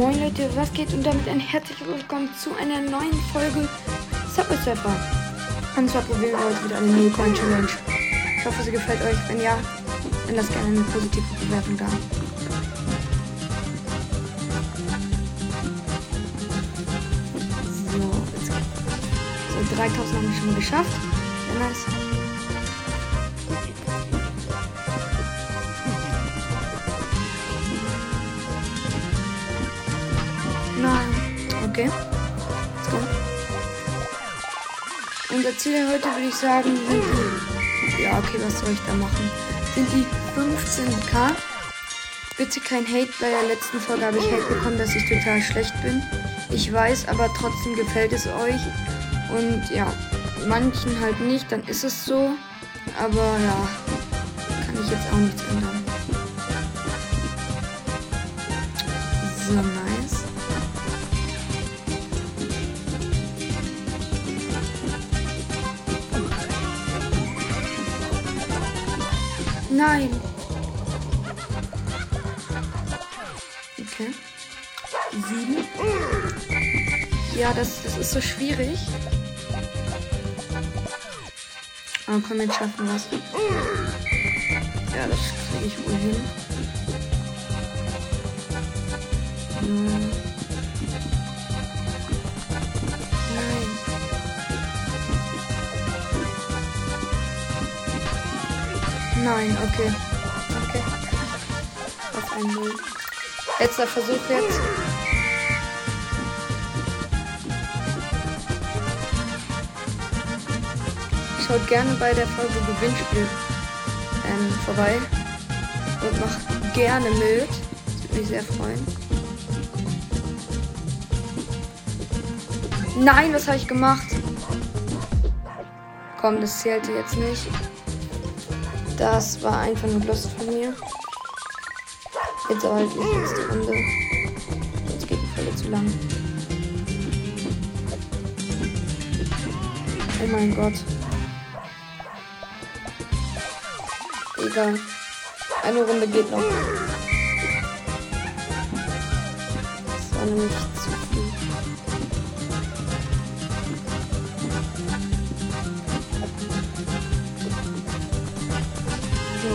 Moin Leute, was geht und damit ein herzliches Willkommen zu einer neuen Folge Subway Surfer. Und zwar probieren wir heute wieder eine New Coin Challenge. Ich hoffe, sie gefällt euch. Wenn ja, dann lasst gerne eine positive Bewertung da. So, jetzt so 3000 haben wir schon geschafft. Sehr nice. Okay. Let's go. Unser Ziel heute würde ich sagen. Ja, okay, was soll ich da machen? Sind die 15k. Bitte kein Hate. Bei der letzten Folge habe ich Hate bekommen, dass ich total schlecht bin. Ich weiß, aber trotzdem gefällt es euch. Und ja, manchen halt nicht, dann ist es so. Aber ja, kann ich jetzt auch nichts ändern. Nein. Okay. Sieben. Ja, das, das ist so schwierig. Aber komm, jetzt schaffen wir es. Ja, das kriege ich wohl hin. Hm. Nein, okay. Okay. Auf ein Null. Letzter Versuch jetzt. Schaut gerne bei der Folge Gewinnspiel ähm, vorbei. Und macht gerne mit. Das würde mich sehr freuen. Nein, was habe ich gemacht? Komm, das zählte jetzt nicht. Das war einfach nur Lust von mir. Jetzt aber halt nicht nächste Runde. Sonst geht die Folge zu lang. Oh mein Gott. Egal. Eine Runde geht noch. Das war nämlich zu So.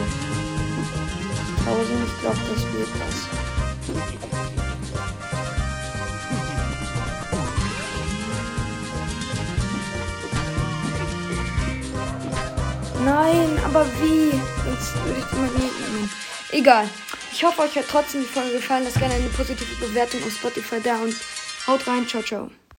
1000, ich glaube, das wird was. Nein, aber wie? Sonst würde ich immer nehmen. Egal. Ich hoffe, euch hat trotzdem die Folge gefallen. Lasst gerne eine positive Bewertung auf Spotify da und haut rein. Ciao, ciao.